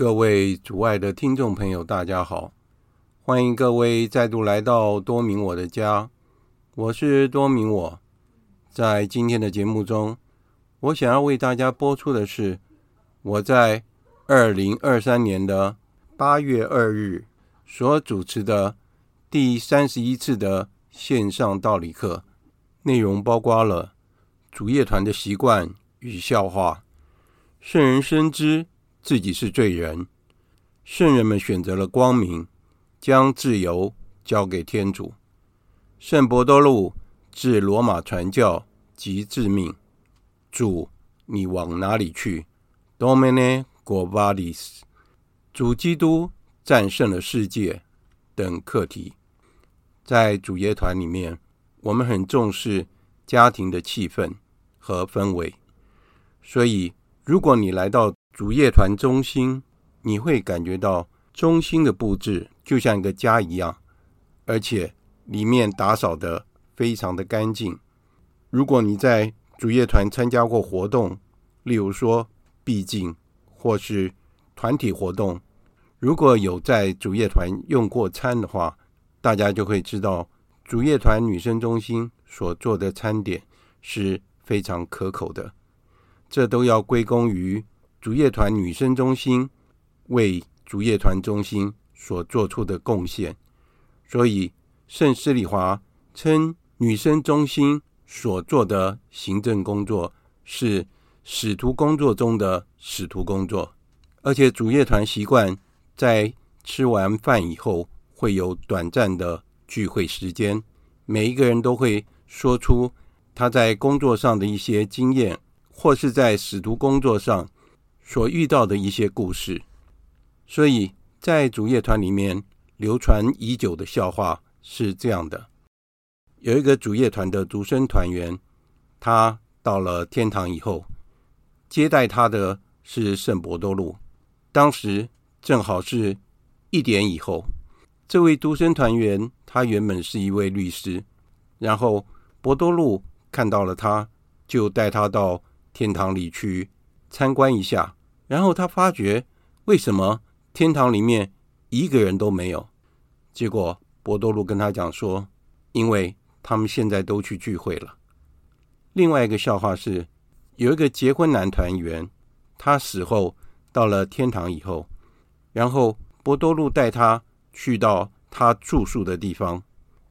各位主爱的听众朋友，大家好！欢迎各位再度来到多明我的家，我是多明我。在今天的节目中，我想要为大家播出的是我在二零二三年的八月二日所主持的第三十一次的线上道理课，内容包括了主业团的习惯与笑话，圣人深知自己是罪人，圣人们选择了光明，将自由交给天主。圣伯多禄至罗马传教及致命。主，你往哪里去？Domine quo vadis？主基督战胜了世界等课题。在主业团里面，我们很重视家庭的气氛和氛围，所以如果你来到主业团中心，你会感觉到中心的布置就像一个家一样，而且里面打扫得非常的干净。如果你在主业团参加过活动，例如说毕竟或是团体活动，如果有在主业团用过餐的话，大家就会知道主业团女生中心所做的餐点是非常可口的。这都要归功于。主业团女生中心为主业团中心所做出的贡献，所以圣施礼华称女生中心所做的行政工作是使徒工作中的使徒工作。而且主业团习惯在吃完饭以后会有短暂的聚会时间，每一个人都会说出他在工作上的一些经验，或是在使徒工作上。所遇到的一些故事，所以在主业团里面流传已久的笑话是这样的：有一个主业团的独生团员，他到了天堂以后，接待他的是圣伯多禄。当时正好是一点以后，这位独生团员他原本是一位律师，然后伯多禄看到了他，就带他到天堂里去参观一下。然后他发觉，为什么天堂里面一个人都没有？结果博多禄跟他讲说，因为他们现在都去聚会了。另外一个笑话是，有一个结婚男团员，他死后到了天堂以后，然后博多禄带他去到他住宿的地方，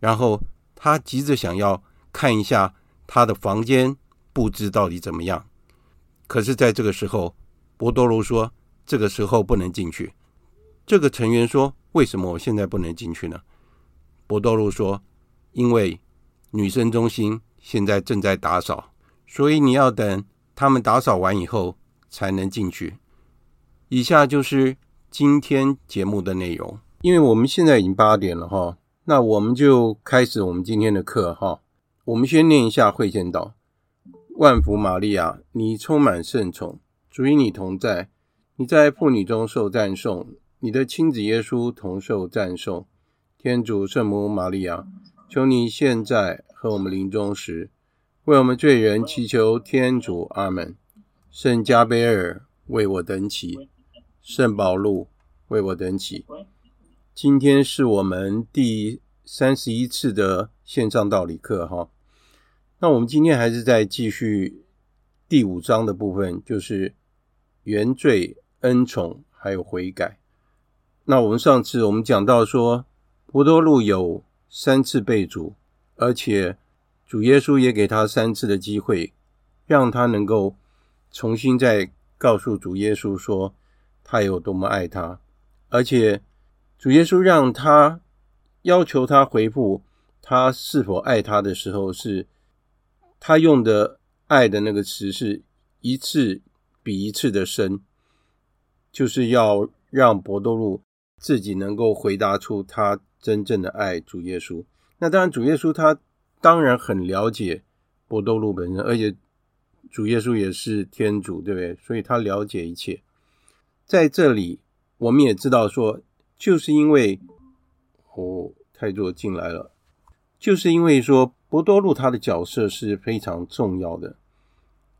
然后他急着想要看一下他的房间布置到底怎么样。可是，在这个时候，博多禄说：“这个时候不能进去。”这个成员说：“为什么我现在不能进去呢？”博多禄说：“因为女生中心现在正在打扫，所以你要等他们打扫完以后才能进去。”以下就是今天节目的内容。因为我们现在已经八点了哈，那我们就开始我们今天的课哈。我们先念一下会先祷。万福玛利亚，你充满圣宠，主与你同在，你在妇女中受赞颂，你的亲子耶稣同受赞颂。天主圣母玛利亚，求你现在和我们临终时，为我们罪人祈求天主。阿门。圣加贝尔为我等祈，圣保禄为我等祈。今天是我们第三十一次的线上道理课，哈。那我们今天还是在继续第五章的部分，就是原罪、恩宠还有悔改。那我们上次我们讲到说，伯多禄有三次被主，而且主耶稣也给他三次的机会，让他能够重新再告诉主耶稣说他有多么爱他，而且。主耶稣让他要求他回复他是否爱他的时候，是他用的爱的那个词是一次比一次的深，就是要让伯多禄自己能够回答出他真正的爱主耶稣。那当然，主耶稣他当然很了解伯多禄本身，而且主耶稣也是天主，对不对？所以他了解一切。在这里，我们也知道说。就是因为哦，太多进来了，就是因为说伯多禄他的角色是非常重要的，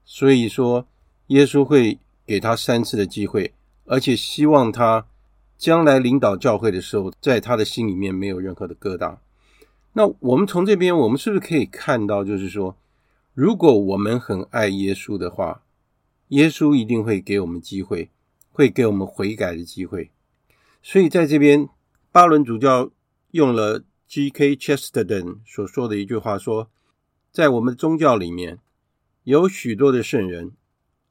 所以说耶稣会给他三次的机会，而且希望他将来领导教会的时候，在他的心里面没有任何的疙瘩。那我们从这边，我们是不是可以看到，就是说，如果我们很爱耶稣的话，耶稣一定会给我们机会，会给我们悔改的机会。所以在这边，巴伦主教用了 G.K. Chesterton 所说的一句话说，在我们宗教里面有许多的圣人，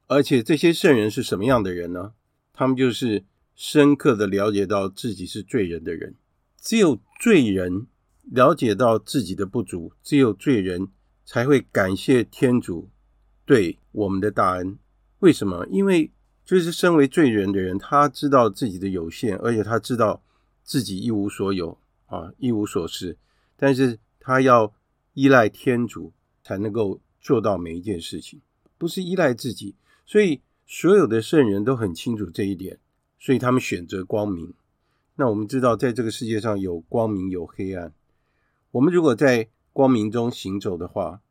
而且这些圣人是什么样的人呢？他们就是深刻的了解到自己是罪人的人。只有罪人了解到自己的不足，只有罪人才会感谢天主对我们的大恩。为什么？因为就是身为罪人的人，他知道自己的有限，而且他知道自己一无所有啊，一无所事。但是他要依赖天主才能够做到每一件事情，不是依赖自己。所以所有的圣人都很清楚这一点，所以他们选择光明。那我们知道，在这个世界上有光明有黑暗。我们如果在光明中行走的话，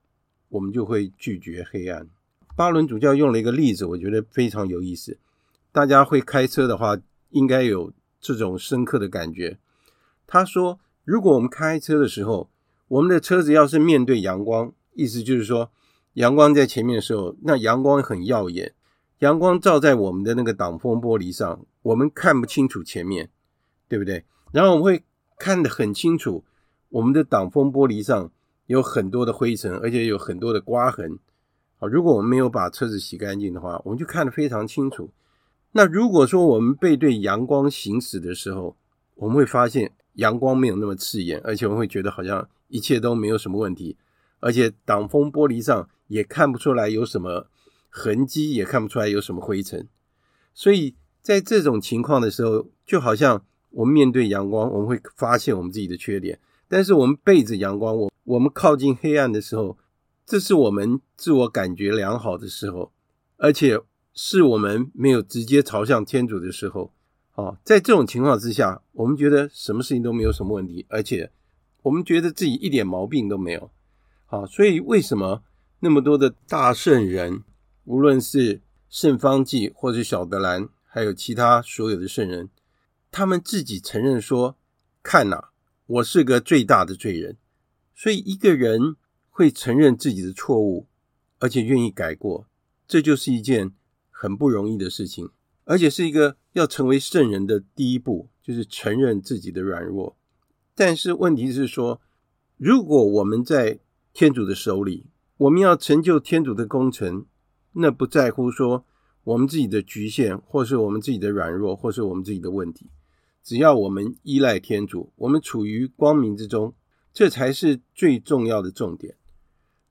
我们就会拒绝黑暗。巴伦主教用了一个例子，我觉得非常有意思。大家会开车的话，应该有这种深刻的感觉。他说，如果我们开车的时候，我们的车子要是面对阳光，意思就是说，阳光在前面的时候，那阳光很耀眼，阳光照在我们的那个挡风玻璃上，我们看不清楚前面，对不对？然后我们会看得很清楚，我们的挡风玻璃上有很多的灰尘，而且有很多的刮痕。好，如果我们没有把车子洗干净的话，我们就看得非常清楚。那如果说我们背对阳光行驶的时候，我们会发现阳光没有那么刺眼，而且我们会觉得好像一切都没有什么问题，而且挡风玻璃上也看不出来有什么痕迹，也看不出来有什么灰尘。所以在这种情况的时候，就好像我们面对阳光，我们会发现我们自己的缺点；但是我们背着阳光，我我们靠近黑暗的时候，这是我们自我感觉良好的时候，而且是我们没有直接朝向天主的时候。哦，在这种情况之下，我们觉得什么事情都没有什么问题，而且我们觉得自己一点毛病都没有。好，所以为什么那么多的大圣人，无论是圣方济或者小德兰，还有其他所有的圣人，他们自己承认说：“看呐，我是个最大的罪人。”所以一个人。会承认自己的错误，而且愿意改过，这就是一件很不容易的事情，而且是一个要成为圣人的第一步，就是承认自己的软弱。但是问题是说，如果我们在天主的手里。我们要成就天主的工程，那不在乎说我们自己的局限，或是我们自己的软弱，或是我们自己的问题。只要我们依赖天主，我们处于光明之中，这才是最重要的重点。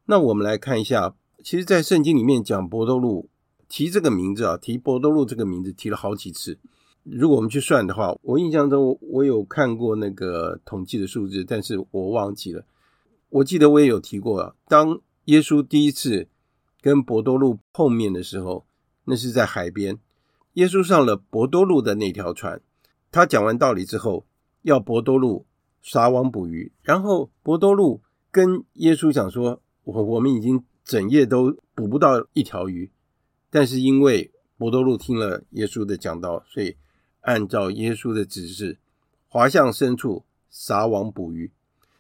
那我们来看一下，其实，在圣经里面讲伯多禄提这个名字啊，提伯多禄这个名字提了好几次。如果我们去算的话，我印象中我有看过那个统计的数字，但是我忘记了。我记得我也有提过啊，当耶稣第一次跟伯多禄碰面的时候，那是在海边。耶稣上了伯多禄的那条船，他讲完道理之后，要伯多禄撒网捕鱼。然后伯多禄跟耶稣讲说：“我我们已经整夜都捕不到一条鱼，但是因为伯多禄听了耶稣的讲道，所以。”按照耶稣的指示，划向深处撒网捕鱼，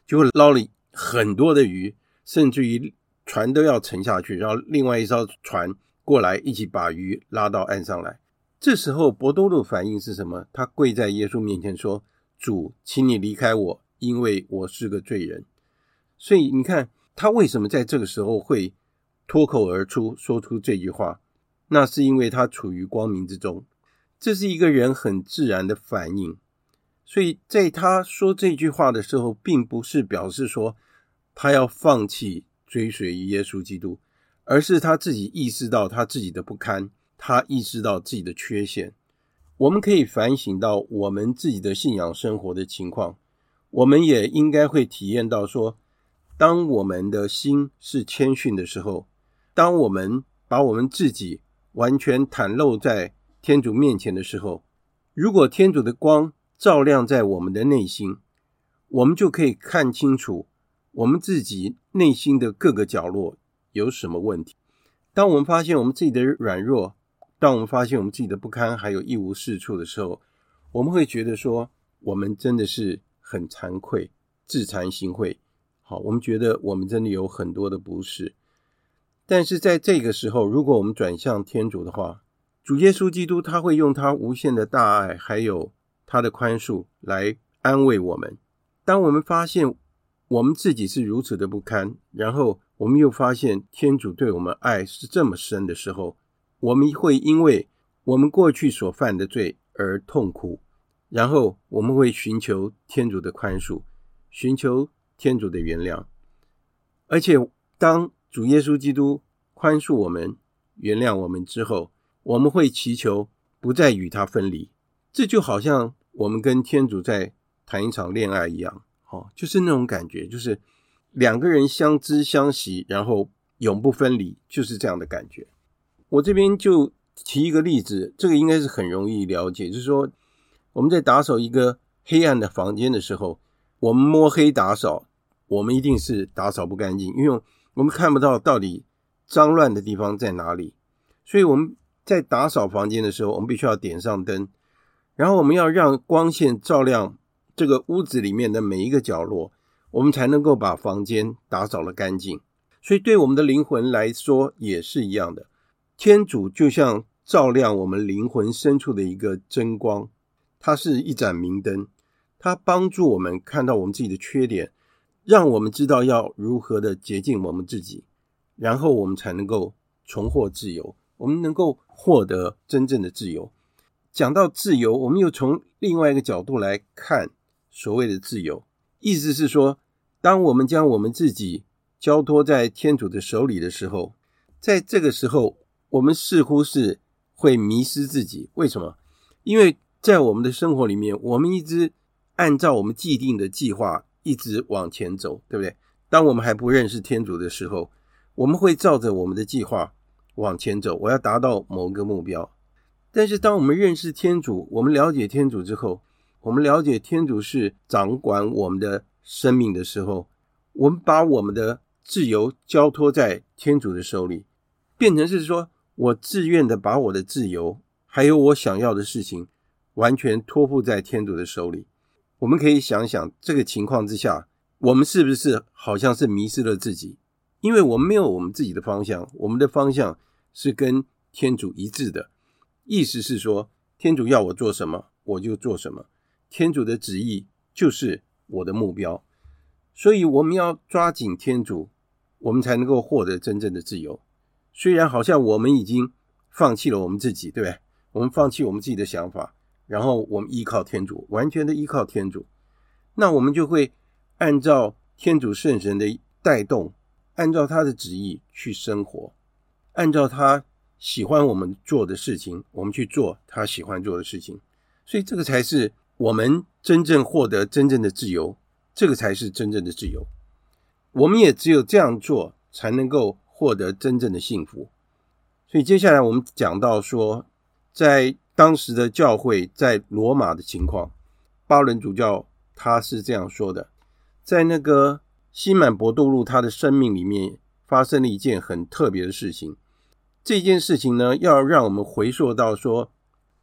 就会捞了很多的鱼，甚至于船都要沉下去，然后另外一艘船过来一起把鱼拉到岸上来。这时候伯多禄反应是什么？他跪在耶稣面前说：“主，请你离开我，因为我是个罪人。”所以你看他为什么在这个时候会脱口而出说出这句话？那是因为他处于光明之中。这是一个人很自然的反应，所以在他说这句话的时候，并不是表示说他要放弃追随耶稣基督，而是他自己意识到他自己的不堪，他意识到自己的缺陷。我们可以反省到我们自己的信仰生活的情况，我们也应该会体验到说，当我们的心是谦逊的时候，当我们把我们自己完全袒露在天主面前的时候，如果天主的光照亮在我们的内心，我们就可以看清楚我们自己内心的各个角落有什么问题。当我们发现我们自己的软弱，当我们发现我们自己的不堪，还有一无是处的时候，我们会觉得说，我们真的是很惭愧，自惭形秽。好，我们觉得我们真的有很多的不是。但是在这个时候，如果我们转向天主的话，主耶稣基督，他会用他无限的大爱，还有他的宽恕来安慰我们。当我们发现我们自己是如此的不堪，然后我们又发现天主对我们爱是这么深的时候，我们会因为我们过去所犯的罪而痛苦，然后我们会寻求天主的宽恕，寻求天主的原谅。而且，当主耶稣基督宽恕我们、原谅我们之后，我们会祈求不再与他分离，这就好像我们跟天主在谈一场恋爱一样，哦，就是那种感觉，就是两个人相知相惜，然后永不分离，就是这样的感觉。我这边就提一个例子，这个应该是很容易了解，就是说我们在打扫一个黑暗的房间的时候，我们摸黑打扫，我们一定是打扫不干净，因为我们看不到到底脏乱的地方在哪里，所以我们。在打扫房间的时候，我们必须要点上灯，然后我们要让光线照亮这个屋子里面的每一个角落，我们才能够把房间打扫得干净。所以，对我们的灵魂来说也是一样的。天主就像照亮我们灵魂深处的一个真光，它是一盏明灯，它帮助我们看到我们自己的缺点，让我们知道要如何的洁净我们自己，然后我们才能够重获自由。我们能够获得真正的自由。讲到自由，我们又从另外一个角度来看所谓的自由，意思是说，当我们将我们自己交托在天主的手里的时候，在这个时候，我们似乎是会迷失自己。为什么？因为在我们的生活里面，我们一直按照我们既定的计划一直往前走，对不对？当我们还不认识天主的时候，我们会照着我们的计划。往前走，我要达到某个目标。但是，当我们认识天主，我们了解天主之后，我们了解天主是掌管我们的生命的时候，我们把我们的自由交托在天主的手里，变成是说我自愿的把我的自由，还有我想要的事情，完全托付在天主的手里。我们可以想想，这个情况之下，我们是不是好像是迷失了自己？因为我们没有我们自己的方向，我们的方向。是跟天主一致的，意思是说，天主要我做什么，我就做什么。天主的旨意就是我的目标，所以我们要抓紧天主，我们才能够获得真正的自由。虽然好像我们已经放弃了我们自己，对不对？我们放弃我们自己的想法，然后我们依靠天主，完全的依靠天主，那我们就会按照天主圣神的带动，按照他的旨意去生活，按照他喜欢我们做的事情，我们去做他喜欢做的事情。所以这个才是我们真正获得真正的自由，这个才是真正的自由。我们也只有这样做，才能够获得真正的幸福。所以接下来我们讲到说，在当时的教会，在罗马的情况，巴伦主教他是这样说的：在那个西满伯多禄他的生命里面，发生了一件很特别的事情。这件事情呢，要让我们回溯到说。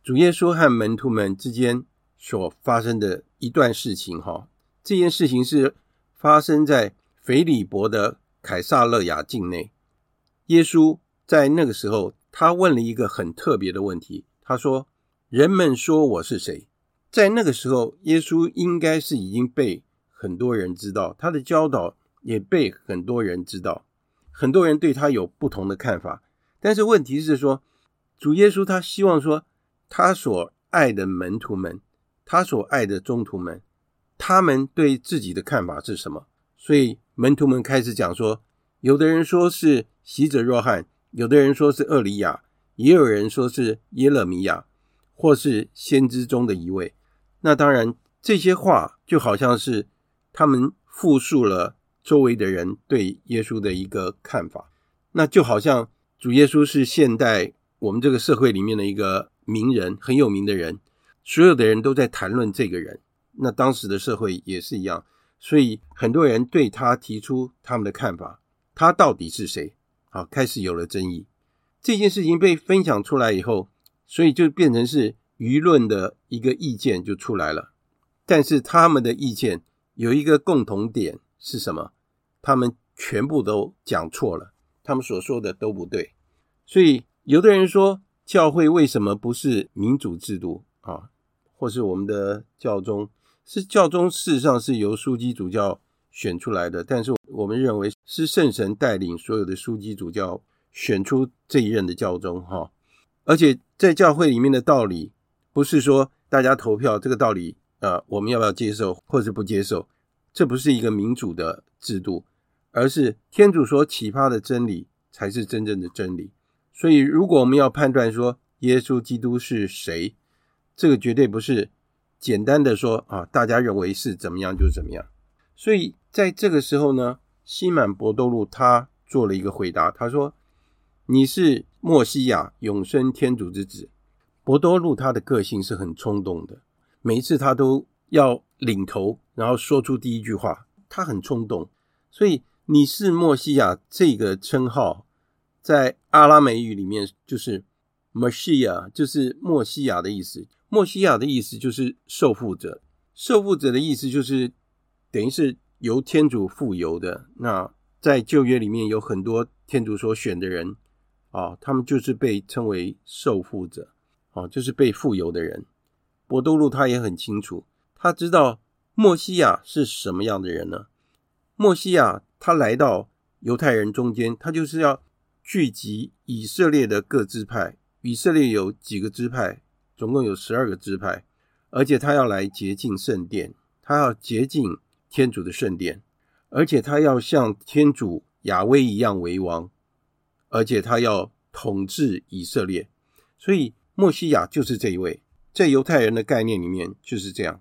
主耶稣和门徒们之间所发生的一段事情，哈，这件事情是发生在腓利伯的凯撒勒雅境内。耶稣在那个时候，他问了一个很特别的问题，他说：“人们说我是谁？”在那个时候，耶稣应该是已经被很多人知道，他的教导也被很多人知道，很多人对他有不同的看法。但是问题是说，主耶稣他希望说。他所爱的门徒们，他所爱的宗徒们，他们对自己的看法是什么？所以门徒们开始讲说，有的人说是洗者若翰，有的人说是厄里亚，也有人说是耶勒米亚，或是先知中的一位。那当然，这些话就好像是他们复述了周围的人对耶稣的一个看法。那就好像主耶稣是现代我们这个社会里面的一个。名人，很有名的人，所有的人都在谈论这个人。那当时的社会也是一样，所以很多人对他提出他们的看法。他到底是谁？好，开始有了争议。这件事情被分享出来以后，所以就变成是舆论的一个意见就出来了。但是他们的意见有一个共同点是什么？他们全部都讲错了，他们所说的都不对。所以有的人说。教会为什么不是民主制度？或是我们的教宗是教宗，事实上是由枢机主教选出来的，但是我们认为是圣神带领所有的枢机主教选出这一任的教宗哈。而且在教会里面的道理，不是说大家投票这个道理啊，我们要不要接受或是不接受？这不是一个民主的制度，而是天主所启发的真理才是真正的真理。所以，如果我们要判断说耶稣基督是谁，这个绝对不是简单的说啊，大家认为是怎么样就怎么样。所以，在这个时候呢，西满伯多禄他做了一个回答，他说：“你是墨西亚，永生天主之子。”伯多禄他的个性是很冲动的，每一次他都要领头，然后说出第一句话，他很冲动。所以，你是墨西亚这个称号。在阿拉美语里面，就是 Messiah，就是墨西亚的意思。默西亚的意思就是受傅者，受傅者的意思就是等于是由天主富有的。那在旧约里面有很多天主所选的人啊，他们就是被称为受傅者，啊，就是被富有的人。伯多禄他也很清楚，他知道默西亚是什么样的人呢？默西亚他来到犹太人中间，他就是要。聚集以色列的各支派，以色列有几个支派？总共有十二个支派，而且他要来洁净圣殿，他要洁净天主的圣殿，而且他要像天主亚威一样为王，而且他要统治以色列。所以，默西亚就是这一位，在犹太人的概念里面就是这样。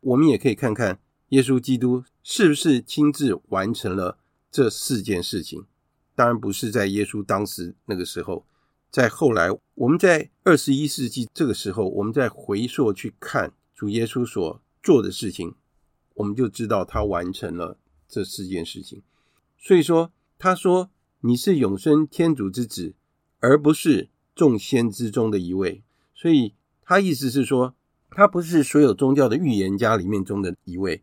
我们也可以看看耶稣基督是不是亲自完成了这四件事情。当然不是在耶稣当时那个时候，在后来，我们在二十一世纪这个时候，我们再回溯去看主耶稣所做的事情，我们就知道他完成了这四件事情。所以说，他说你是永生天主之子，而不是众仙之中的一位。所以他意思是说，他不是所有宗教的预言家里面中的一位，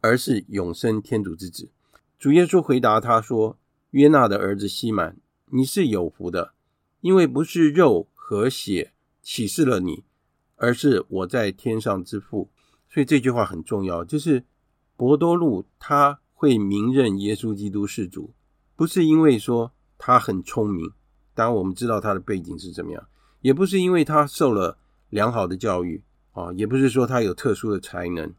而是永生天主之子。主耶稣回答他说。约纳的儿子西满，你是有福的，因为不是肉和血启示了你，而是我在天上之父。所以这句话很重要，就是伯多禄他会明认耶稣基督是主，不是因为说他很聪明，当然我们知道他的背景是怎么样，也不是因为他受了良好的教育啊，也不是说他有特殊的才能。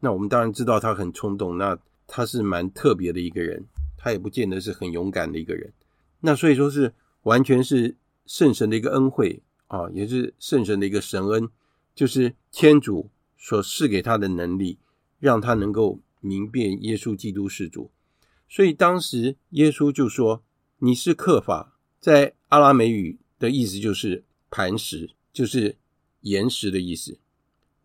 那我们当然知道他很冲动，那他是蛮特别的一个人，他也不见得是很勇敢的一个人。那所以说是完全是圣神的一个恩惠啊，也是圣神的一个神恩，就是天主所赐给他的能力，让他能够明辨耶稣基督是主。所以当时耶稣就说：“你是刻法，在阿拉美语的意思就是磐石，就是岩石的意思。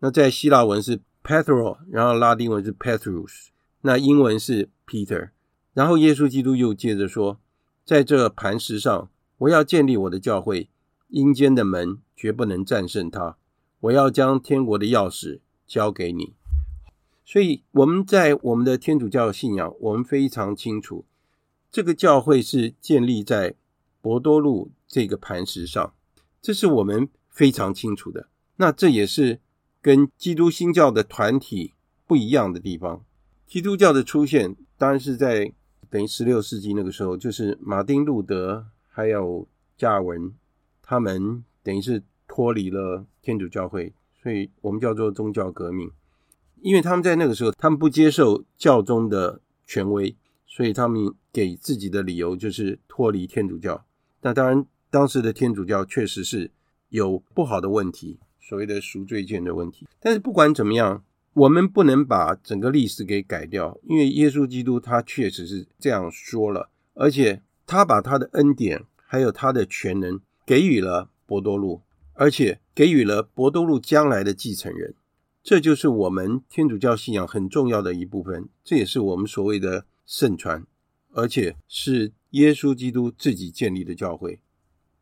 那在希腊文是 Petro，然后拉丁文是 Petrus，那英文是 Peter。然后耶稣基督又接着说，在这磐石上，我要建立我的教会，阴间的门绝不能战胜它。我要将天国的钥匙交给你。”所以我们在我们的天主教信仰，我们非常清楚，这个教会是建立在伯多禄这个磐石上，这是我们非常清楚的。那这也是跟基督新教的团体不一样的地方。基督教的出现，当然是在等于十六世纪那个时候，就是马丁路德还有加尔文，他们等于是脱离了天主教会，所以我们叫做宗教革命。因为他们在那个时候，他们不接受教宗的权威，所以他们给自己的理由就是脱离天主教。那当然，当时的天主教确实是有不好的问题，所谓的赎罪券的问题。但是不管怎么样，我们不能把整个历史给改掉，因为耶稣基督他确实是这样说了，而且他把他的恩典还有他的全能给予了伯多禄，而且给予了伯多禄将来的继承人。这就是我们天主教信仰很重要的一部分，这也是我们所谓的圣传，而且是耶稣基督自己建立的教会。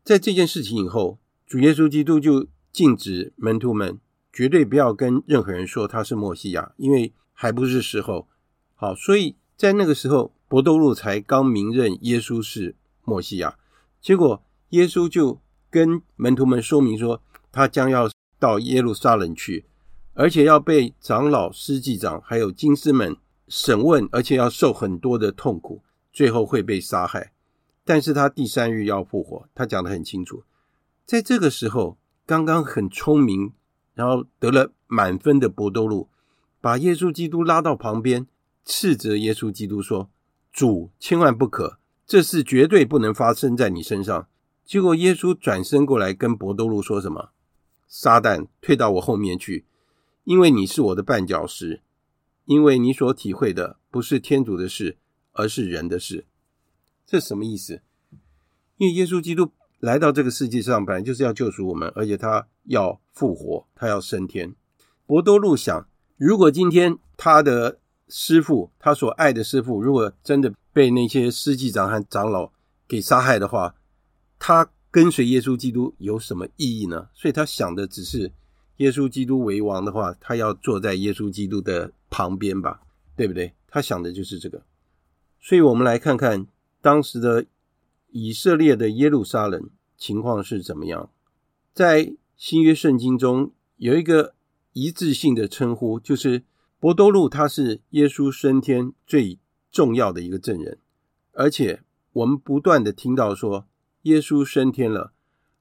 在这件事情以后，主耶稣基督就禁止门徒们绝对不要跟任何人说他是默西亚，因为还不是时候。好，所以在那个时候，伯多禄才刚明认耶稣是默西亚，结果耶稣就跟门徒们说明说，他将要到耶路撒冷去。而且要被长老、司祭长还有金师们审问，而且要受很多的痛苦，最后会被杀害。但是他第三日要复活，他讲得很清楚。在这个时候，刚刚很聪明，然后得了满分的伯多禄，把耶稣基督拉到旁边，斥责耶稣基督说：“主，千万不可，这事绝对不能发生在你身上。”结果耶稣转身过来跟伯多禄说什么：“撒旦，退到我后面去。”因为你是我的绊脚石，因为你所体会的不是天主的事，而是人的事。这什么意思？因为耶稣基督来到这个世界上，本来就是要救赎我们，而且他要复活，他要升天。伯多禄想，如果今天他的师父，他所爱的师父，如果真的被那些司祭长和长老给杀害的话，他跟随耶稣基督有什么意义呢？所以他想的只是。耶稣基督为王的话，他要坐在耶稣基督的旁边吧，对不对？他想的就是这个。所以，我们来看看当时的以色列的耶路撒冷情况是怎么样。在新约圣经中有一个一致性的称呼，就是伯多禄，他是耶稣升天最重要的一个证人。而且，我们不断的听到说，耶稣升天了，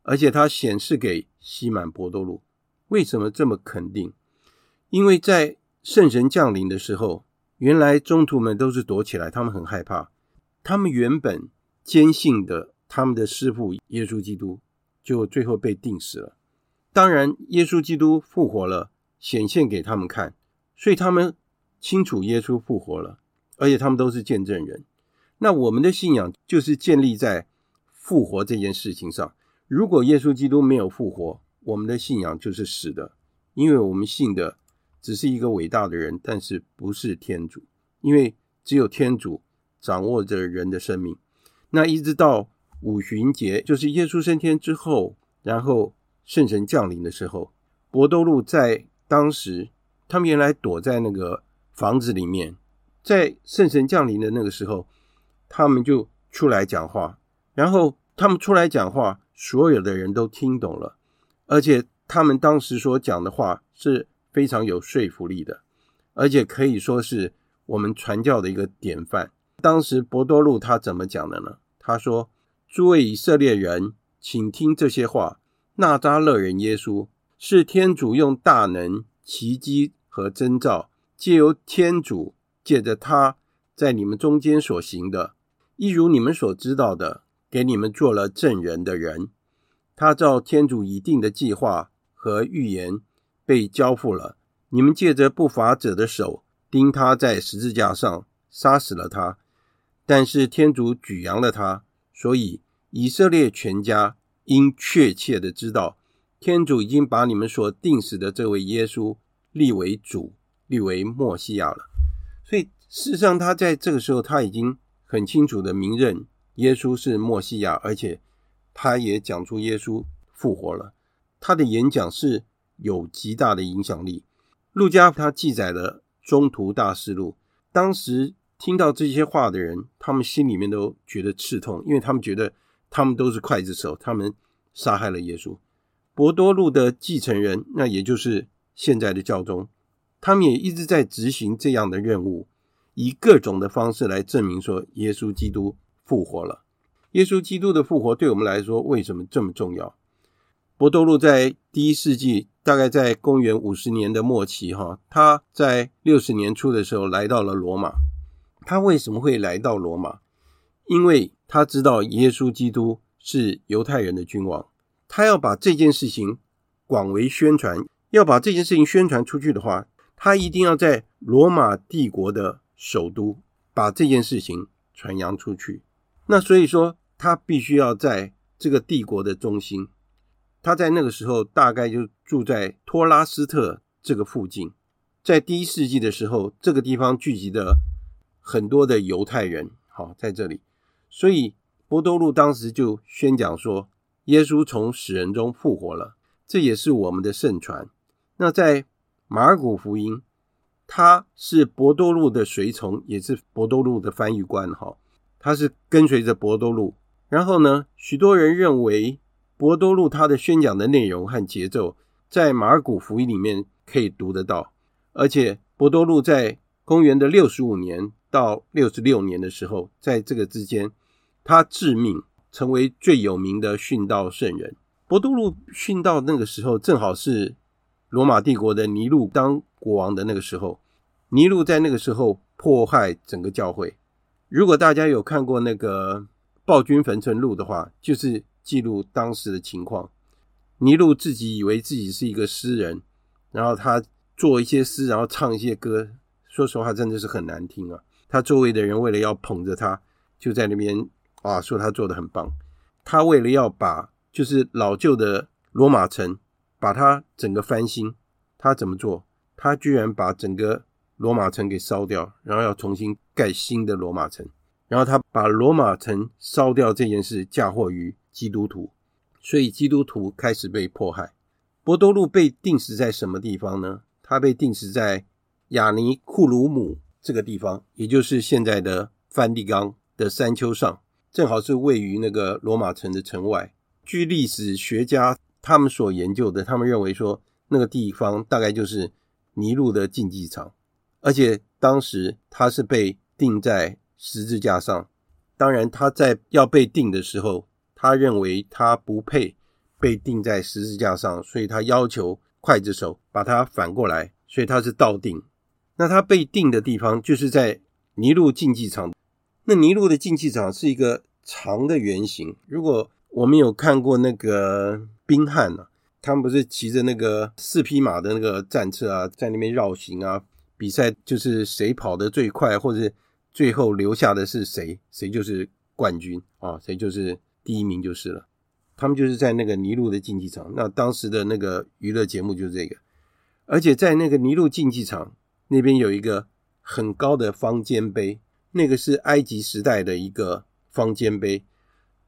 而且他显示给西满伯多禄。为什么这么肯定？因为在圣神降临的时候，原来宗徒们都是躲起来，他们很害怕。他们原本坚信的他们的师傅耶稣基督，就最后被钉死了。当然，耶稣基督复活了，显现给他们看，所以他们清楚耶稣复活了，而且他们都是见证人。那我们的信仰就是建立在复活这件事情上。如果耶稣基督没有复活，我们的信仰就是死的，因为我们信的只是一个伟大的人，但是不是天主，因为只有天主掌握着人的生命。那一直到五旬节，就是耶稣升天之后，然后圣神降临的时候，伯多禄在当时，他们原来躲在那个房子里面，在圣神降临的那个时候，他们就出来讲话，然后他们出来讲话，所有的人都听懂了。而且他们当时所讲的话是非常有说服力的，而且可以说是我们传教的一个典范。当时伯多禄他怎么讲的呢？他说：“诸位以色列人，请听这些话。纳扎勒人耶稣是天主用大能、奇迹和征兆，借由天主借着他在你们中间所行的，一如你们所知道的，给你们做了证人的人。他照天主已定的计划和预言被交付了。你们借着不法者的手钉他在十字架上，杀死了他。但是天主举扬了他，所以以色列全家。”应确切的知道，天主已经把你们所定死的这位耶稣立为主，立为默西亚了。所以事实上，他在这个时候他已经很清楚的明认耶稣是默西亚，而且他也讲出耶稣复活了。他的演讲是有极大的影响力。路加他记载了中途大事录，当时听到这些话的人，他们心里面都觉得刺痛，因为他们觉得。他们都是刽子手，他们杀害了耶稣。伯多禄的继承人，那也就是现在的教宗，他们也一直在执行这样的任务，以各种的方式来证明说耶稣基督复活了。耶稣基督的复活对我们来说为什么这么重要？伯多禄在第一世纪，大概在公元五十年的末期，哈，他在六十年初的时候来到了罗马。他为什么会来到罗马？因为他知道耶稣基督是犹太人的君王，他要把这件事情广为宣传，要把这件事情宣传出去的话，他一定要在罗马帝国的首都把这件事情传扬出去。那所以说，他必须要在这个帝国的中心。他在那个时候大概就住在托拉斯特这个附近。在第一世纪的时候，这个地方聚集的很多的犹太人，好，在这里。所以，伯多禄当时就宣讲说，耶稣从死人中复活了，这也是我们的圣传。那在马尔谷福音，他是伯多禄的随从，也是伯多禄的翻译官，哈，他是跟随着伯多禄。然后呢，许多人认为伯多禄他的宣讲的内容和节奏，在马尔谷福音里面可以读得到，而且伯多禄在公元的六十五年到六十六年的时候，在这个之间。他致命，成为最有名的殉道圣人。伯多禄殉道那个时候，正好是罗马帝国的尼禄当国王的那个时候。尼禄在那个时候迫害整个教会。如果大家有看过那个《暴君焚城录》的话，就是记录当时的情况。尼禄自己以为自己是一个诗人，然后他做一些诗，然后唱一些歌。说实话，真的是很难听啊。他周围的人为了要捧着他，就在那边。啊，说他做的很棒。他为了要把就是老旧的罗马城，把它整个翻新，他怎么做？他居然把整个罗马城给烧掉，然后要重新盖新的罗马城。然后他把罗马城烧掉这件事嫁祸于基督徒，所以基督徒开始被迫害。伯多禄被定死在什么地方呢？他被定死在亚尼库鲁姆这个地方，也就是现在的梵蒂冈的山丘上。正好是位于那个罗马城的城外。据历史学家他们所研究的，他们认为说那个地方大概就是尼禄的竞技场，而且当时他是被钉在十字架上。当然，他在要被钉的时候，他认为他不配被钉在十字架上，所以他要求刽子手把他反过来，所以他是倒钉。那他被钉的地方就是在尼禄竞技场。那尼禄的竞技场是一个长的圆形。如果我们有看过那个宾汉啊，他们不是骑着那个四匹马的那个战车啊，在那边绕行啊，比赛就是谁跑得最快，或者最后留下的是谁，谁就是冠军啊，谁就是第一名就是了。他们就是在那个尼禄的竞技场。那当时的那个娱乐节目就是这个，而且在那个尼禄竞技场那边有一个很高的方尖碑。那个是埃及时代的一个方尖碑，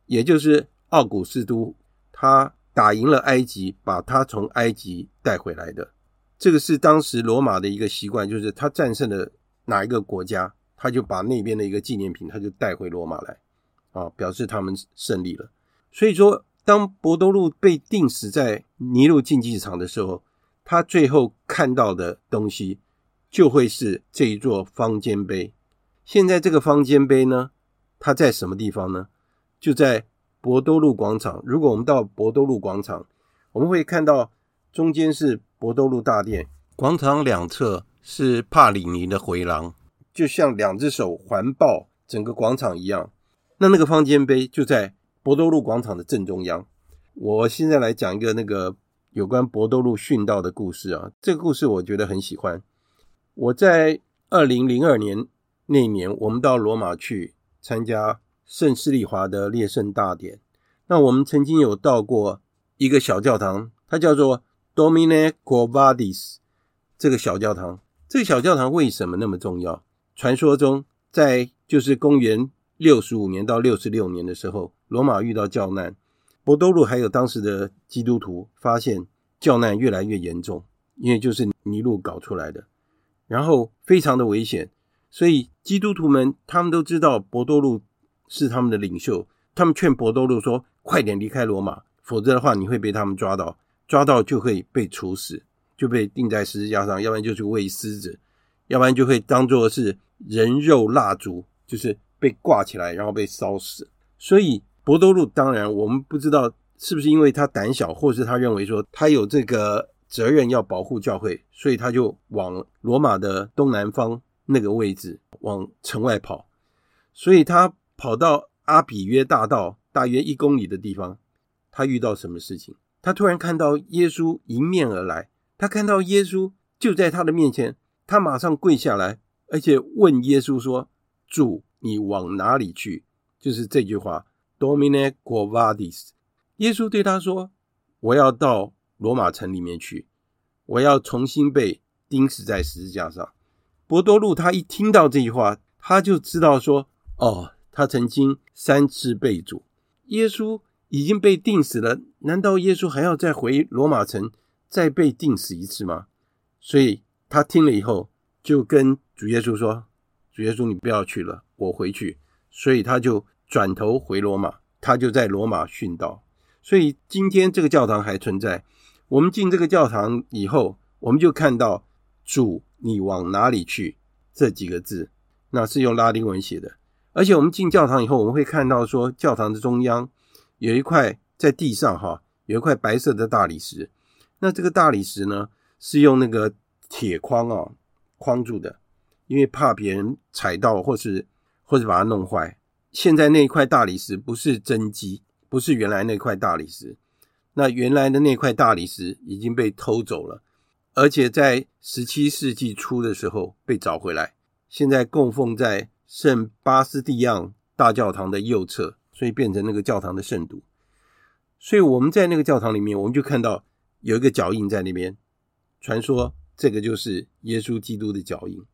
也就是奥古斯都他打赢了埃及，把他从埃及带回来的。这个是当时罗马的一个习惯，就是他战胜了哪一个国家，他就把那边的一个纪念品，他就带回罗马来，啊，表示他们胜利了。所以说，当博多禄被钉死在尼禄竞技场的时候，他最后看到的东西就会是这一座方尖碑。现在这个方尖碑呢，它在什么地方呢？就在博多路广场。如果我们到博多路广场，我们会看到中间是博多路大殿，广场两侧是帕里尼的回廊，就像两只手环抱整个广场一样。那那个方尖碑就在博多路广场的正中央。我现在来讲一个那个有关博多路殉道的故事啊，这个故事我觉得很喜欢。我在二零零二年。那年，我们到罗马去参加圣施利华的列圣大典。那我们曾经有到过一个小教堂，它叫做 Domine Quo Vadis。这个小教堂，这个小教堂为什么那么重要？传说中，在就是公元六十五年到六十六年的时候，罗马遇到教难，博多路还有当时的基督徒发现教难越来越严重，因为就是尼禄搞出来的，然后非常的危险。所以基督徒们他们都知道博多路是他们的领袖，他们劝博多禄说：“快点离开罗马，否则的话你会被他们抓到，抓到就会被处死，就被钉在十字架上，要不然就是喂狮子，要不然就会当做是人肉蜡烛，就是被挂起来然后被烧死。”所以博多禄当然我们不知道是不是因为他胆小，或是他认为说他有这个责任要保护教会，所以他就往罗马的东南方。那个位置往城外跑，所以他跑到阿比约大道大约一公里的地方，他遇到什么事情？他突然看到耶稣迎面而来，他看到耶稣就在他的面前，他马上跪下来，而且问耶稣说：“主，你往哪里去？”就是这句话：“Domine quo vadis？” 耶稣对他说：“我要到罗马城里面去，我要重新被钉死在十字架上。”博多禄他一听到这句话，他就知道说：“哦，他曾经三次被主，耶稣已经被钉死了，难道耶稣还要再回罗马城再被钉死一次吗？”所以他听了以后，就跟主耶稣说：“主耶稣，你不要去了，我回去。”所以他就转头回罗马，他就在罗马殉道。所以今天这个教堂还存在。我们进这个教堂以后，我们就看到主。你往哪里去？这几个字，那是用拉丁文写的。而且我们进教堂以后，我们会看到说，教堂的中央有一块在地上哈，有一块白色的大理石。那这个大理石呢，是用那个铁框啊框住的，因为怕别人踩到或是 或是把它弄坏。现在那一块大理石不是真迹，不是原来那块大理石。那原来的那块大理石已经被偷走了。而且在十七世纪初的时候被找回来，现在供奉在圣巴斯蒂昂大教堂的右侧，所以变成那个教堂的圣髑。所以我们在那个教堂里面，我们就看到有一个脚印在那边，传说这个就是耶稣基督的脚印。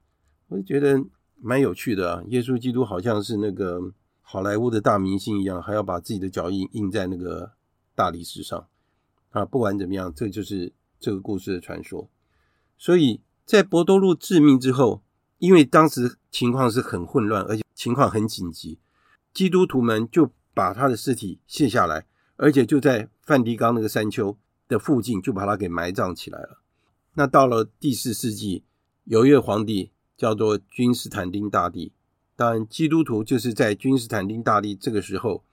我就觉得蛮有趣的啊，耶稣基督好像是那个好莱坞的大明星一样，还要把自己的脚印印在那个大理石上啊。不管怎么样，这就是这个故事的传说。所以在博多路致命之后，因为当时情况是很混乱，而且情况很紧急，基督徒们就把他的尸体卸下来，而且就在梵蒂冈那个山丘的附近就把他给埋葬起来了。那到了第四世纪，有一位皇帝叫做君士坦丁大帝，当然基督徒就是在君士坦丁大帝这个时候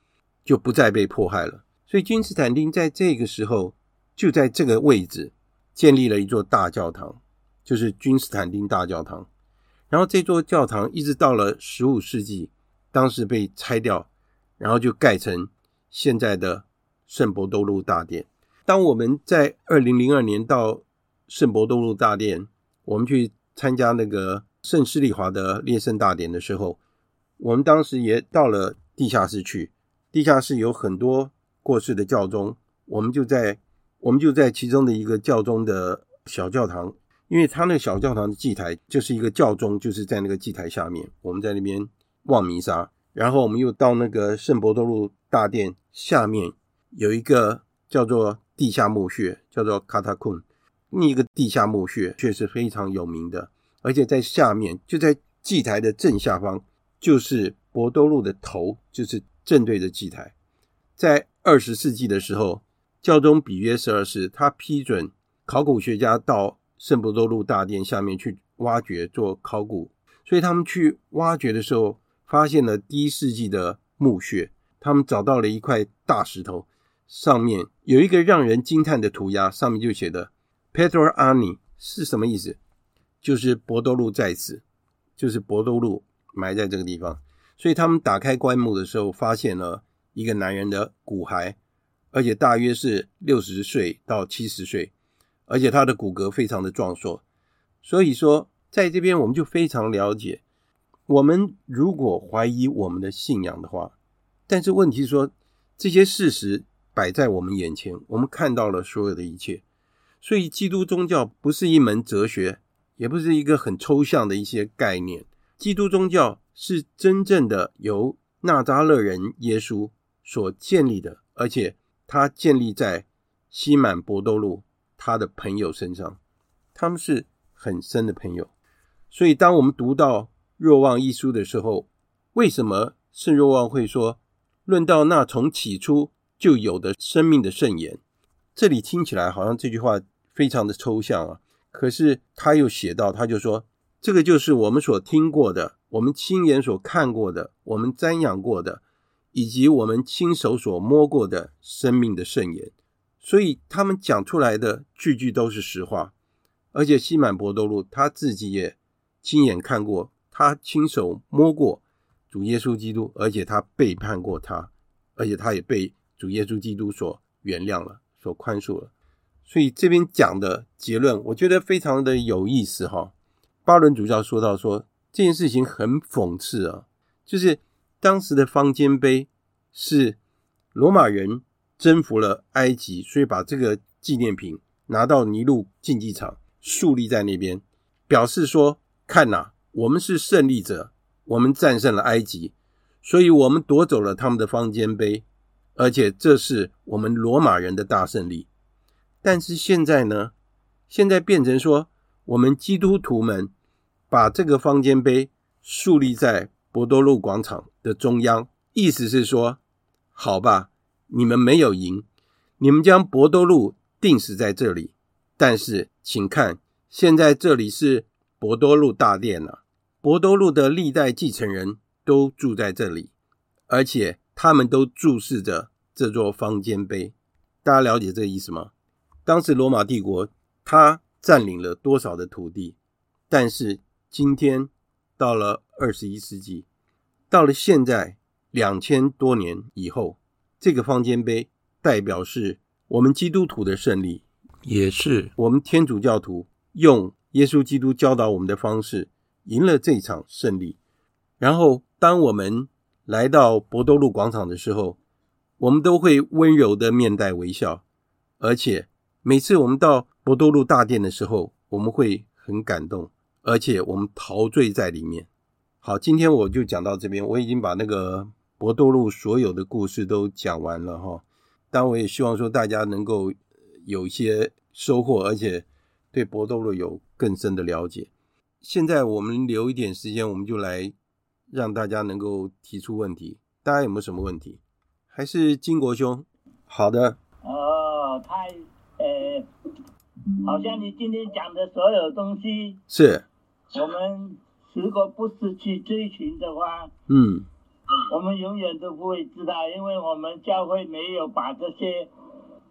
就不再被迫害了。所以君士坦丁在这个时候就在这个位置。建立了一座大教堂，就是君士坦丁大教堂。然后这座教堂一直到了十五世纪，当时被拆掉，然后就盖成现在的圣伯多禄大殿。当我们在二零零二年到圣伯多禄大殿，我们去参加那个圣施利华的列圣大典的时候，我们当时也到了地下室去。地下室有很多过世的教宗，我们就在。我们就在其中的一个教宗的小教堂，因为他那个小教堂的祭台就是一个教宗，就是在那个祭台下面，我们在那边望弥撒，然后我们又到那个圣伯多禄大殿下面有一个叫做地下墓穴，叫做 Catacomb，那个地下墓穴却是非常有名的，而且在下面就在祭台的正下方，就是伯多禄的头，就是正对着祭台，在二十世纪的时候。教宗比约十二世，他批准考古学家到圣伯多禄大殿下面去挖掘做考古，所以他们去挖掘的时候，发现了第一世纪的墓穴。他们找到了一块大石头，上面有一个让人惊叹的涂鸦，上面就写的 “Petro Ani” 是什么意思？就是伯多禄在此，就是伯多禄埋在这个地方。所以他们打开棺木的时候，发现了一个男人的骨骸，而且大约是六十岁到七十岁，而且他的骨骼非常的壮硕。所以说，在这边我们就非常了解，我们如果怀疑我们的信仰的话，但是问题是说，这些事实摆在我们眼前，我们看到了所有的一切。所以，基督宗教不是一门哲学，也不是一个很抽象的一些概念。基督宗教是真正的由纳扎勒人耶稣所建立的，而且他建立在西满伯多禄他的朋友身上，他们是很深的朋友。所以，当我们读到若望一书的时候，为什么圣若望会说，论到那从起初就有的生命的圣言？这里听起来好像这句话非常的抽象啊，可是他又写到，他就说。这个就是我们所听过的，我们亲眼所看过的，我们瞻仰过的，以及我们亲手所摸过的生命的圣言。所以他们讲出来的句句都是实话。而且西满伯多禄他自己也亲眼看过，他亲手摸过主耶稣基督，而且他背叛过他，而且他也被主耶稣基督所原谅了，所宽恕了。所以这边讲的结论，我觉得非常的有意思哈。巴伦主教说到，说这件事情很讽刺啊，就是当时的方尖碑是罗马人征服了埃及，所以把这个纪念品拿到尼禄竞技场树立在那边，表示说，看呐，我们是胜利者，我们战胜了埃及，所以我们夺走了他们的方尖碑，而且这是我们罗马人的大胜利。但是现在呢，现在变成说。我们基督徒们把这个方尖碑树立在博多路广场的中央，意思是说，好吧，你们没有赢，你们将博多禄钉死在这里。但是，请看，现在这里是博多禄大殿了，博多禄的历代继承人都住在这里，而且他们都注视着这座方尖碑。大家了解这个意思吗？当时罗马帝国，他。占领了多少的土地？但是今天到了二十一世纪，到了现在两千多年以后，这个方尖碑代表是我们基督徒的胜利，也是我们天主教徒用耶稣基督教导我们的方式赢了这场胜利。然后，当我们来到博多路广场的时候，我们都会温柔的面带微笑，而且每次我们到博多路大殿的时候，我们会很感动，而且我们陶醉在里面。好，今天我就讲到这边，我已经把那个伯多路所有的故事都讲完了哈。但，我也希望说大家能够有一些收获，而且对博多路有更深的了解。现在我们留一点时间，我们就来让大家能够提出问题。大家有没有什么问题？还是金国兄？好的。哦，太呃。好像你今天讲的所有东西，是我们如果不是去追寻的话，嗯，我们永远都不会知道，因为我们教会没有把这些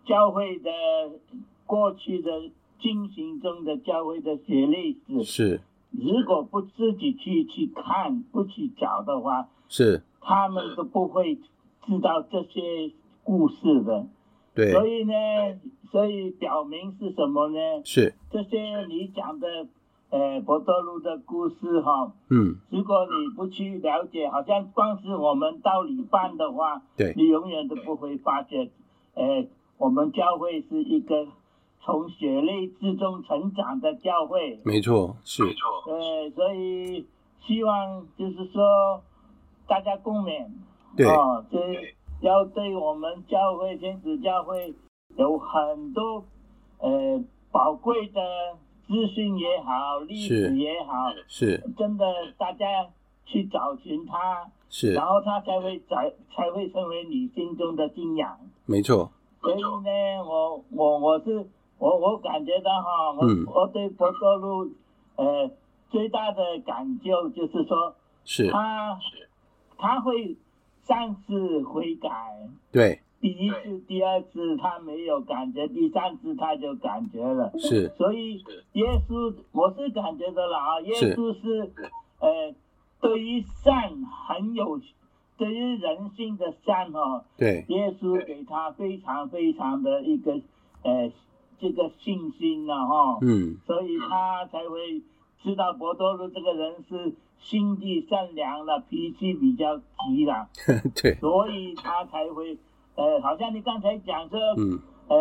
教会的过去的进行中的教会的血历史，是，如果不自己去去看，不去找的话，是，他们都不会知道这些故事的。对，所以呢，所以表明是什么呢？是这些你讲的，呃，博多路的故事哈。嗯。如果你不去了解，好像光是我们到礼拜的话，对，你永远都不会发觉，呃，我们教会是一个从血泪之中成长的教会。没错，是。没错。对，所以希望就是说，大家共勉。对。哦，这。要对我们教会天主教会有很多呃宝贵的资讯也好，历史也好，是，真的大家去找寻他，是，然后他才会才才会成为你心中的信仰。没错。所以呢，我我我是我我感觉到哈，我、嗯、我对伯多路呃最大的感觉就是说，是。他他会三次悔改，对，第一次、第二次他没有感觉，第三次他就感觉了，是，所以耶稣我是感觉到了啊，耶稣是，是呃，对于善很有。对于人性的善哦，对，耶稣给他非常非常的一个呃这个信心了哈，嗯，所以他才会知道博多禄这个人是心地善良了，脾气比较急了，对，所以他才会呃，好像你刚才讲说，嗯，呃，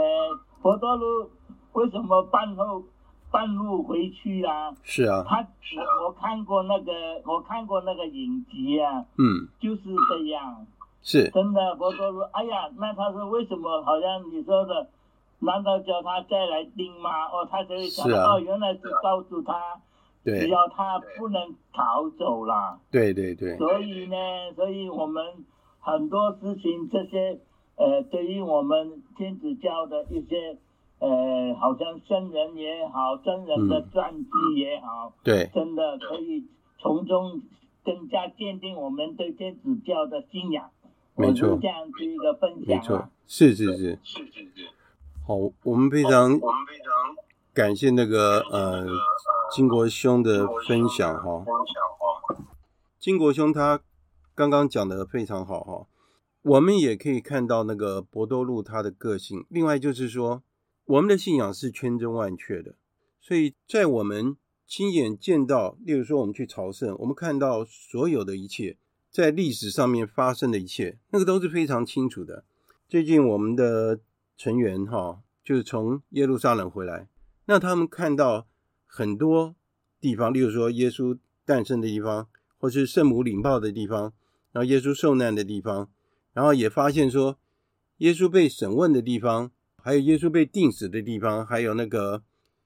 博多路为什么半后？半路回去啊，是啊，他我我看过那个我看过那个影集啊，嗯，就是这样，是真的。博多路，哎呀，那他说为什么好像你说的，难道叫他再来盯吗？哦，他就会想到，哦，原来是告诉他，对，只要他不能逃走了，对对对。所以呢，所以我们很多事情这些呃，对于我们天主教的一些。呃，好像圣人也好，真人的传记也好，嗯、对，真的可以从中更加坚定我们对天主教的信仰。没错，这样子一个分享。没错，是是是是是是。好，我们非常我们非常感谢那个呃金国兄的分享哈。分享哈。金国兄他刚刚讲的非常好哈，我们也可以看到那个伯多禄他的个性。另外就是说。我们的信仰是千真万确的，所以在我们亲眼见到，例如说我们去朝圣，我们看到所有的一切，在历史上面发生的一切，那个都是非常清楚的。最近我们的成员哈，就是从耶路撒冷回来，那他们看到很多地方，例如说耶稣诞生的地方，或是圣母领报的地方，然后耶稣受难的地方，然后也发现说耶稣被审问的地方。还有耶稣被钉死的地方，还有那个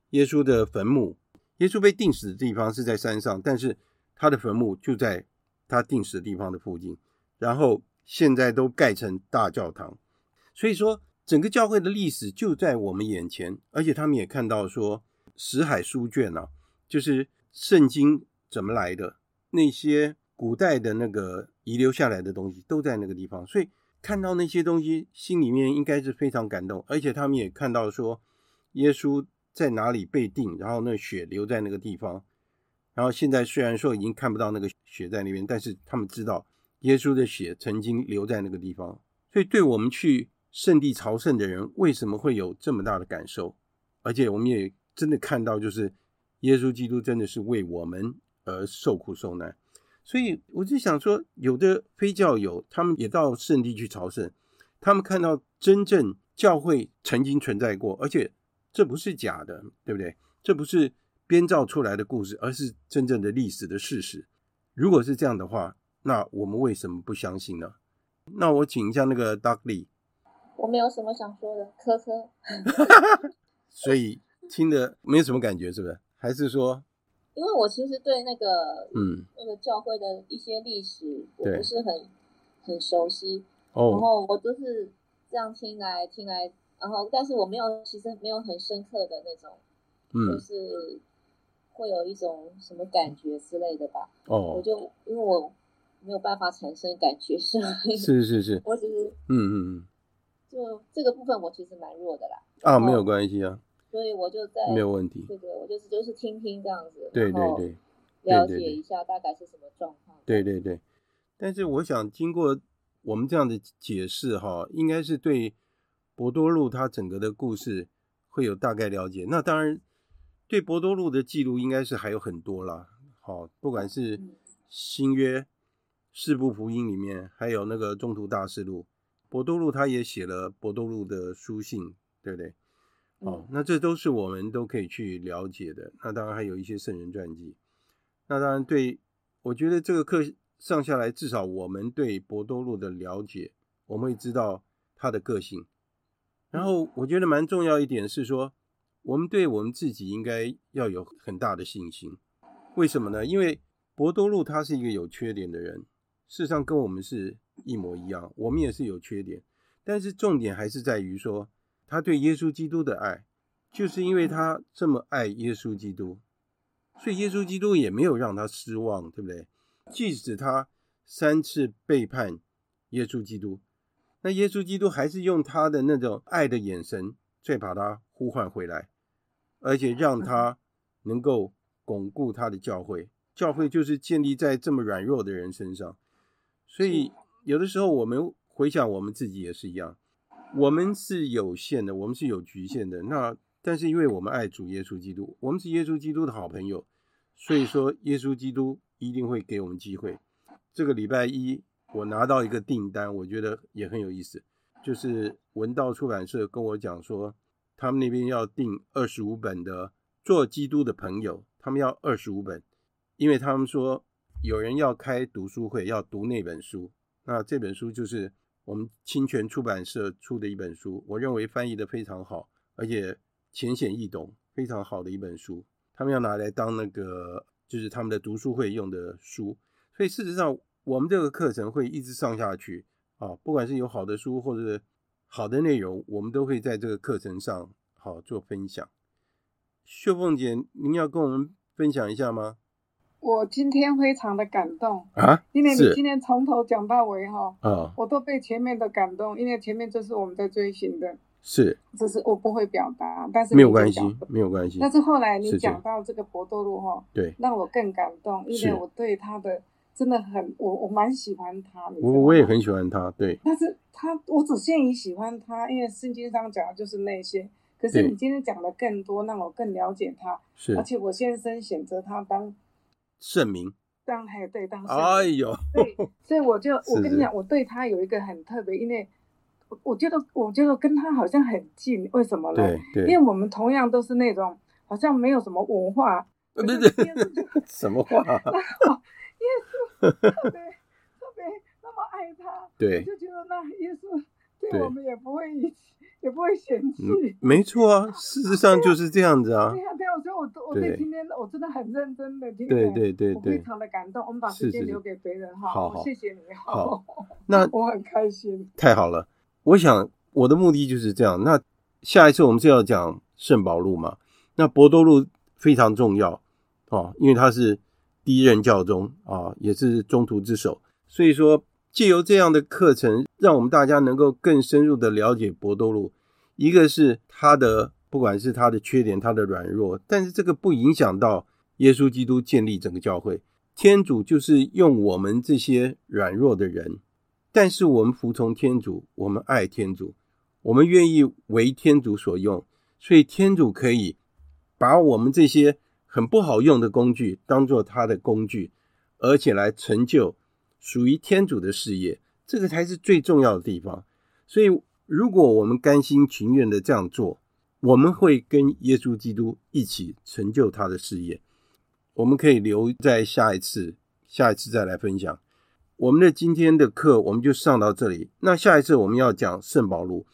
耶稣的坟墓。耶稣被钉死的地方是在山上，但是他的坟墓就在他钉死的地方的附近。然后现在都盖成大教堂，所以说整个教会的历史就在我们眼前。而且他们也看到说，死海书卷啊，就是圣经怎么来的，那些古代的那个遗留下来的东西都在那个地方，所以。看到那些东西，心里面应该是非常感动，而且他们也看到说，耶稣在哪里被钉，然后那血流在那个地方，然后现在虽然说已经看不到那个血在那边，但是他们知道耶稣的血曾经流在那个地方，所以对我们去圣地朝圣的人，为什么会有这么大的感受？而且我们也真的看到，就是耶稣基督真的是为我们而受苦受难。所以我就想说，有的非教友，他们也到圣地去朝圣，他们看到真正教会曾经存在过，而且这不是假的，对不对？这不是编造出来的故事，而是真正的历史的事实。如果是这样的话，那我们为什么不相信呢？那我请一下那个 Dudley。我没有什么想说的，科科。所以听的没有什么感觉，是不是？还是说？因为我其实对那个嗯。那个教会的一些历史我不是很很熟悉，哦，然后我都是这样听来听来，然后但是我没有其实没有很深刻的那种，嗯，就是会有一种什么感觉之类的吧，哦，我就因为我没有办法产生感觉，是是是是，我只是嗯嗯嗯，就这个部分我其实蛮弱的啦，啊，没有关系啊。所以我就在没有问题，对对，我就是就是听听这样子，对对对，了解一下大概是什么状况。对对对，但是我想经过我们这样的解释哈，应该是对博多禄他整个的故事会有大概了解。那当然，对博多禄的记录应该是还有很多啦。好，不管是新约四部福音里面，还有那个中途大事录，博多禄他也写了博多禄的书信，对不对？哦，那这都是我们都可以去了解的。那当然还有一些圣人传记。那当然对，我觉得这个课上下来，至少我们对伯多禄的了解，我们会知道他的个性。然后我觉得蛮重要一点是说，我们对我们自己应该要有很大的信心。为什么呢？因为伯多禄他是一个有缺点的人，事实上跟我们是一模一样，我们也是有缺点。但是重点还是在于说。他对耶稣基督的爱，就是因为他这么爱耶稣基督，所以耶稣基督也没有让他失望，对不对？即使他三次背叛耶稣基督，那耶稣基督还是用他的那种爱的眼神，再把他呼唤回来，而且让他能够巩固他的教会。教会就是建立在这么软弱的人身上，所以有的时候我们回想我们自己也是一样，我们是有限的，我们是有局限的。那但是因为我们爱主耶稣基督，我们是耶稣基督的好朋友，所以说耶稣基督一定会给我们机会。这个礼拜一我拿到一个订单，我觉得也很有意思，就是文道出版社跟我讲说，他们那边要订二十五本的《做基督的朋友》，他们要二十五本。因为他们说有人要开读书会，要读那本书，那这本书就是我们清泉出版社出的一本书，我认为翻译的非常好，而且浅显易懂，非常好的一本书。他们要拿来当那个就是他们的读书会用的书，所以事实上我们这个课程会一直上下去啊，不管是有好的书或者好的内容，我们都会在这个课程上好做分享。秀凤姐，您要跟我们分享一下吗？我今天非常的感动。啊，因为你今天从头讲到尾哈，啊，我都被前面的感动，因为前面就是我们在追寻的，是，只是我不会表达，但是没有关系，没有关系。但是后来你讲到这个博多路哈，对，让我更感动，因为我对他的真的很，我我蛮喜欢他的，我我也很喜欢他，对。但是他我只限于喜欢他，因为圣经上讲的就是那些，可是你今天讲的更多，让我更了解他，是，而且我先生选择他当。圣名，当还对当，哎呦，对，所以我就 我跟你讲，我对他有一个很特别，因为我觉得我觉得跟他好像很近，为什么呢？对对，因为我们同样都是那种好像没有什么文化，对对对，什么 话？然 后耶稣特别特别那么爱他，对，我就觉得那耶稣对我们也不会遗弃。也不会嫌弃、嗯，没错啊，事实上就是这样子啊。对呀、啊，对、啊，所以我我对今天我真的很认真的听，对对对非常的感动。我们把时间留给别人哈，好，好，谢谢你，好，那 我很开心，太好了。我想我的目的就是这样。那下一次我们就要讲圣保禄嘛，那博多禄非常重要哦，因为他是第一任教宗啊，也是中途之首，所以说。借由这样的课程，让我们大家能够更深入的了解伯多禄。一个是他的，不管是他的缺点，他的软弱，但是这个不影响到耶稣基督建立整个教会。天主就是用我们这些软弱的人，但是我们服从天主，我们爱天主，我们愿意为天主所用，所以天主可以把我们这些很不好用的工具当做他的工具，而且来成就。属于天主的事业，这个才是最重要的地方。所以，如果我们甘心情愿的这样做，我们会跟耶稣基督一起成就他的事业。我们可以留在下一次，下一次再来分享。我们的今天的课我们就上到这里。那下一次我们要讲圣保禄，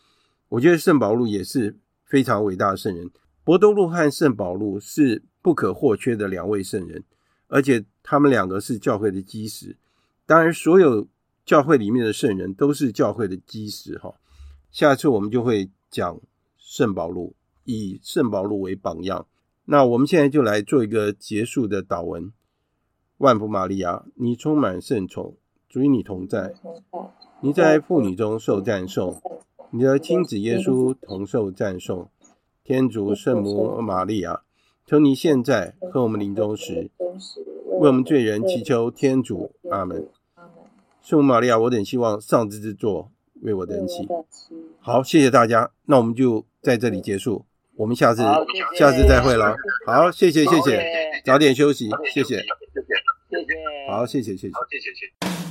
我觉得圣保禄也是非常伟大的圣人。伯多禄和圣保禄是不可或缺的两位圣人，而且他们两个是教会的基石。当然，所有教会里面的圣人都是教会的基石哈。下次我们就会讲圣保禄，以圣保禄为榜样。那我们现在就来做一个结束的祷文。万福玛利亚，你充满圣宠，主与你同在，你在妇女中受赞颂，你的亲子耶稣同受赞颂。天主圣母玛利亚，求你现在和我们临终时，为我们罪人祈求天主。阿门。圣母玛利亚，我等希望上帝之作为我等祈。好，谢谢大家，那我们就在这里结束，我们下次下次再会了。好，谢谢谢谢，早点休息，谢谢。谢谢，好，谢。谢谢谢，谢谢。